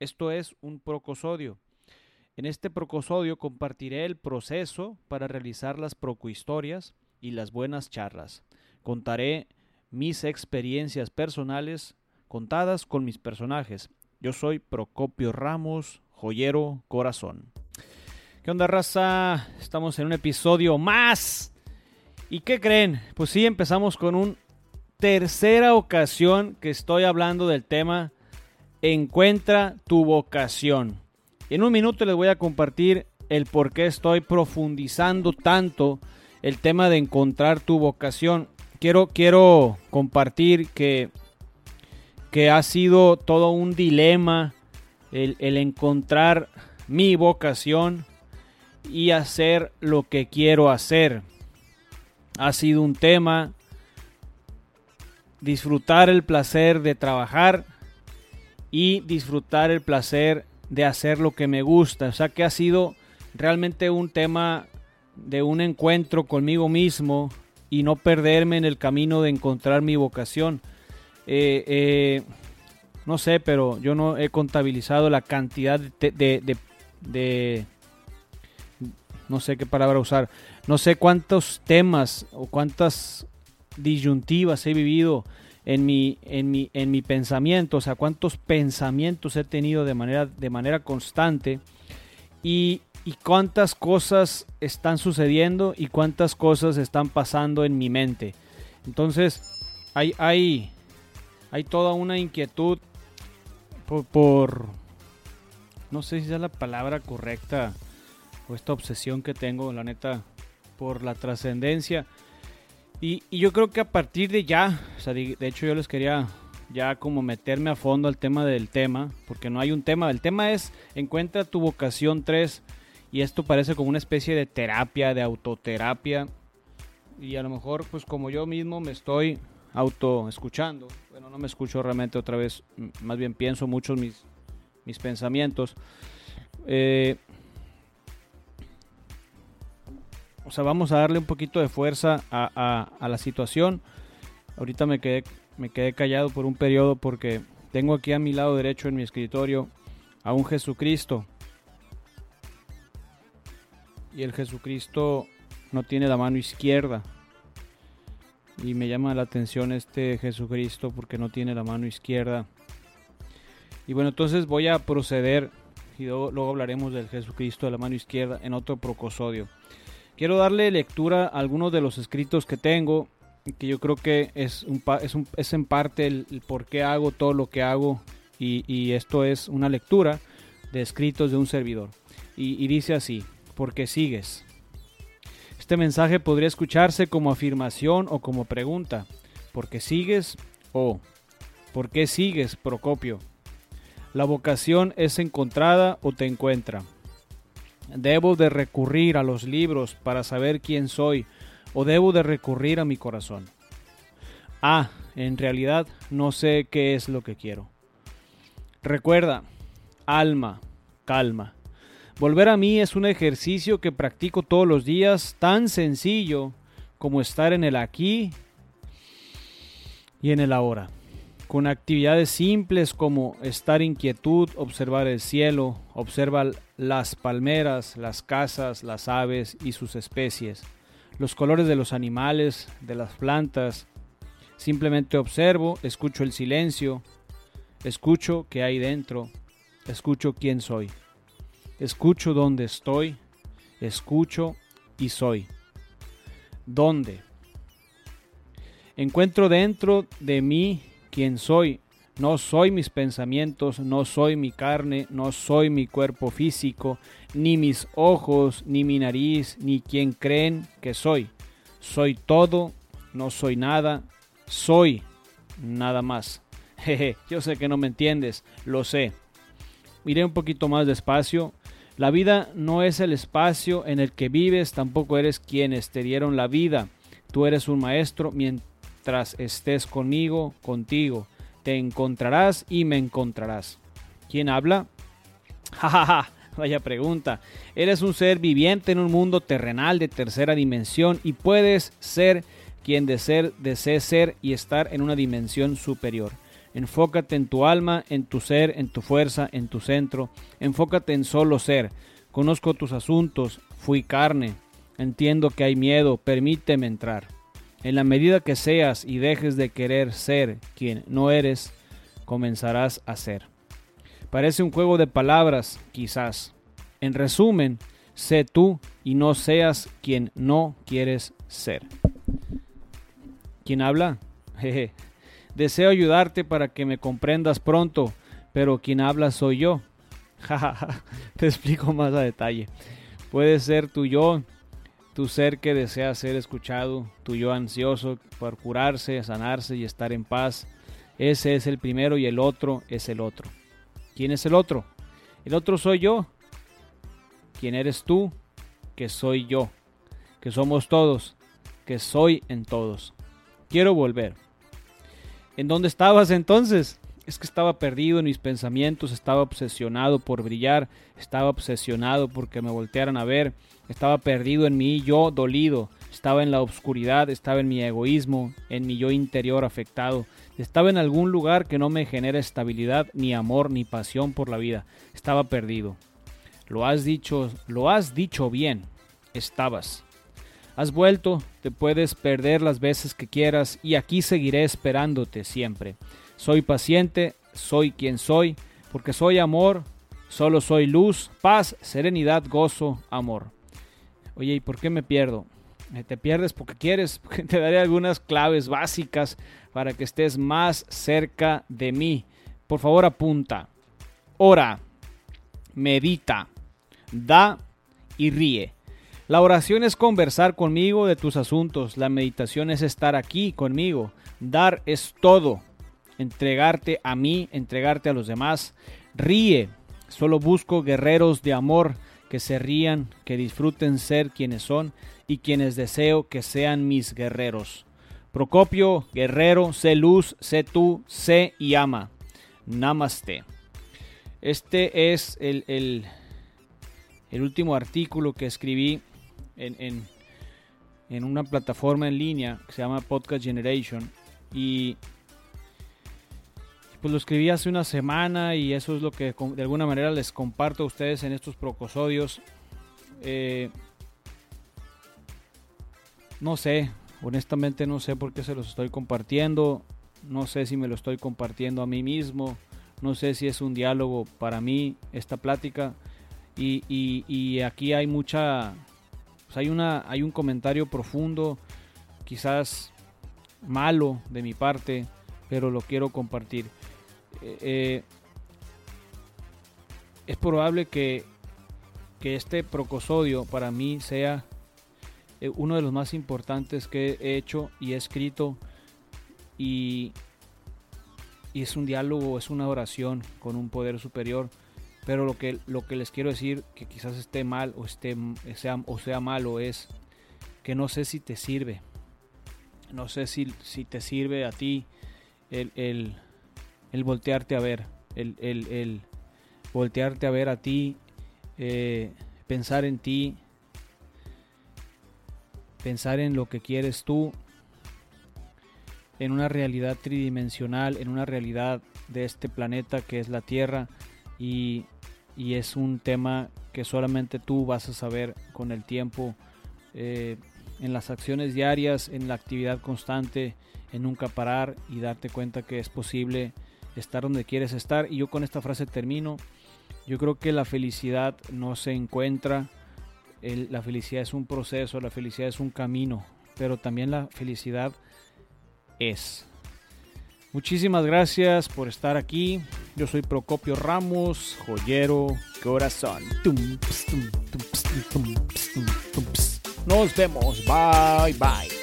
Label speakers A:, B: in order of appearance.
A: Esto es un procosodio. En este procosodio compartiré el proceso para realizar las procohistorias y las buenas charlas. Contaré mis experiencias personales contadas con mis personajes. Yo soy Procopio Ramos, joyero corazón. ¿Qué onda, raza? Estamos en un episodio más. ¿Y qué creen? Pues sí, empezamos con una tercera ocasión que estoy hablando del tema Encuentra tu vocación. En un minuto les voy a compartir el por qué estoy profundizando tanto el tema de encontrar tu vocación. Quiero, quiero compartir que, que ha sido todo un dilema el, el encontrar mi vocación y hacer lo que quiero hacer. Ha sido un tema disfrutar el placer de trabajar y disfrutar el placer de hacer lo que me gusta. O sea que ha sido realmente un tema de un encuentro conmigo mismo y no perderme en el camino de encontrar mi vocación. Eh, eh, no sé, pero yo no he contabilizado la cantidad de, de, de, no sé qué palabra usar, no sé cuántos temas o cuántas disyuntivas he vivido en mi, en mi, en mi pensamiento, o sea, cuántos pensamientos he tenido de manera, de manera constante y, y cuántas cosas están sucediendo y cuántas cosas están pasando en mi mente. Entonces, hay, hay, hay toda una inquietud por, por, no sé si es la palabra correcta o esta obsesión que tengo, la neta, por la trascendencia y, yo creo que a partir de ya, o sea, de, hecho yo les quería ya como meterme a fondo al tema del tema, porque no hay un tema, el tema es encuentra tu vocación 3 y esto parece como una especie de terapia, de autoterapia y a lo mejor pues como yo mismo me estoy auto escuchando, bueno no me escucho realmente otra vez, más bien pienso muchos mis, mis pensamientos. Eh, o sea, vamos a darle un poquito de fuerza a, la situación. Ahorita me quedé, me quedé callado por un periodo porque tengo aquí a mi lado derecho en mi escritorio a un Jesucristo. Y el Jesucristo no tiene la mano izquierda. Y me llama la atención este Jesucristo porque no tiene la mano izquierda. Y bueno, entonces voy a proceder y luego, luego hablaremos del Jesucristo de la mano izquierda en otro procosodio. Quiero darle lectura a algunos de los escritos que tengo, que yo creo que es, en parte el, por qué hago todo lo que hago y, esto es una lectura de escritos de un servidor. Y, dice así, porque sigues. Este mensaje podría escucharse como afirmación o como pregunta. ¿Por qué sigues? O ¿por qué sigues, Procopio? La vocación es encontrada o te encuentra. Debo de recurrir a los libros para saber quién soy o debo de recurrir a mi corazón. Ah, en realidad no sé qué es lo que quiero. Recuerda, alma, calma. Volver a mí es un ejercicio que practico todos los días tan sencillo como estar en el aquí y en el ahora con actividades simples como estar en quietud, observar el cielo, observar las palmeras, las casas, las aves y sus especies, los colores de los animales, de las plantas. Simplemente observo, escucho el silencio, escucho qué hay dentro, escucho quién soy, escucho dónde estoy, escucho y soy. ¿Dónde? Encuentro dentro de mí quién soy. No soy mis pensamientos, no soy mi carne, no soy mi cuerpo físico, ni mis ojos, ni mi nariz, ni quien creen que soy. Soy todo, no soy nada, soy nada más. Jeje, yo sé que no me entiendes, lo sé. Miré un poquito más despacio. La vida no es el espacio en el que vives, tampoco eres quienes te dieron la vida. Tú eres un maestro mientras estés conmigo, contigo. Te encontrarás y me encontrarás. ¿Quién habla? Jajaja, vaya pregunta. Eres un ser viviente en un mundo terrenal de tercera dimensión y puedes ser quien desee, desee ser y estar en una dimensión superior. Enfócate en tu alma, en tu ser, en tu fuerza, en tu centro. Enfócate en solo ser. Conozco tus asuntos, fui carne. Entiendo que hay miedo, permíteme entrar. En la medida que seas y dejes de querer ser quien no eres, comenzarás a ser. Parece un juego de palabras, quizás. En resumen, sé tú y no seas quien no quieres ser. ¿Quién habla? Jeje. Deseo ayudarte para que me comprendas pronto, pero quien habla soy yo. Te explico más a detalle. Puede ser tu yo, tu ser que desea ser escuchado, tu yo ansioso por curarse, sanarse y estar en paz. Ese es el primero y el otro es el otro. ¿Quién es el otro? El otro soy yo. ¿Quién eres tú? Que soy yo. Que somos todos. Que soy en todos. Quiero volver. ¿En dónde estabas entonces? Es que estaba perdido en mis pensamientos, estaba obsesionado por brillar, estaba obsesionado porque me voltearan a ver, estaba perdido en mi yo dolido, estaba en la oscuridad, estaba en mi egoísmo, en mi yo interior afectado, estaba en algún lugar que no me genera estabilidad, ni amor, ni pasión por la vida, estaba perdido. Lo has dicho, lo has dicho bien, estabas. Has vuelto, te puedes perder las veces que quieras y aquí seguiré esperándote siempre. Soy paciente, soy quien soy, porque soy amor, solo soy luz, paz, serenidad, gozo, amor. Oye, ¿y por qué me pierdo? Eh, te pierdes porque quieres, porque te daré algunas claves básicas para que estés más cerca de mí. Por favor, apunta. Ora, medita, da y ríe. La oración es conversar conmigo de tus asuntos, la meditación es estar aquí conmigo, dar es todo, entregarte a mí, entregarte a los demás. Ríe, solo busco guerreros de amor que se rían, que disfruten ser quienes son y quienes deseo que sean mis guerreros. Procopio, guerrero, sé luz, sé tú, sé y ama. Namaste. Este es el, el, el último artículo que escribí en, en, una plataforma en línea que se llama Podcast Generation. Y pues lo escribí hace una semana y eso es lo que de alguna manera les comparto a ustedes en estos procosodios. Eh, no sé, honestamente no sé por qué se los estoy compartiendo. No sé si me lo estoy compartiendo a mí mismo. No sé si es un diálogo para mí esta plática. Y, y aquí hay mucha pues hay, una, hay un comentario profundo, quizás malo de mi parte, pero lo quiero compartir. Eh, eh, es probable que, que, este procosodio para mí sea eh, uno de los más importantes que he hecho y he escrito y, y es un diálogo, es una oración con un poder superior pero lo que, lo que les quiero decir, que quizás esté mal o, esté, sea, o sea malo, es que no sé si te sirve. No sé si, si te sirve a ti el, el, el voltearte a ver. El, el, el, voltearte a ver a ti, eh, pensar en ti, pensar en lo que quieres tú, en una realidad tridimensional, en una realidad de este planeta que es la Tierra y y es un tema que solamente tú vas a saber con el tiempo, eh, en las acciones diarias, en la actividad constante, en nunca parar y darte cuenta que es posible estar donde quieres estar. Y yo con esta frase termino. Yo creo que la felicidad no se encuentra, la felicidad es un proceso, la felicidad es un camino, pero también la felicidad es. Muchísimas gracias por estar aquí. Yo soy Procopio Ramos, joyero corazón. Nos vemos. Bye bye.